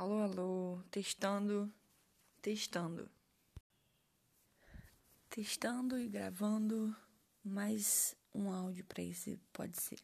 Alô, alô, testando, testando. Testando e gravando mais um áudio para esse pode ser.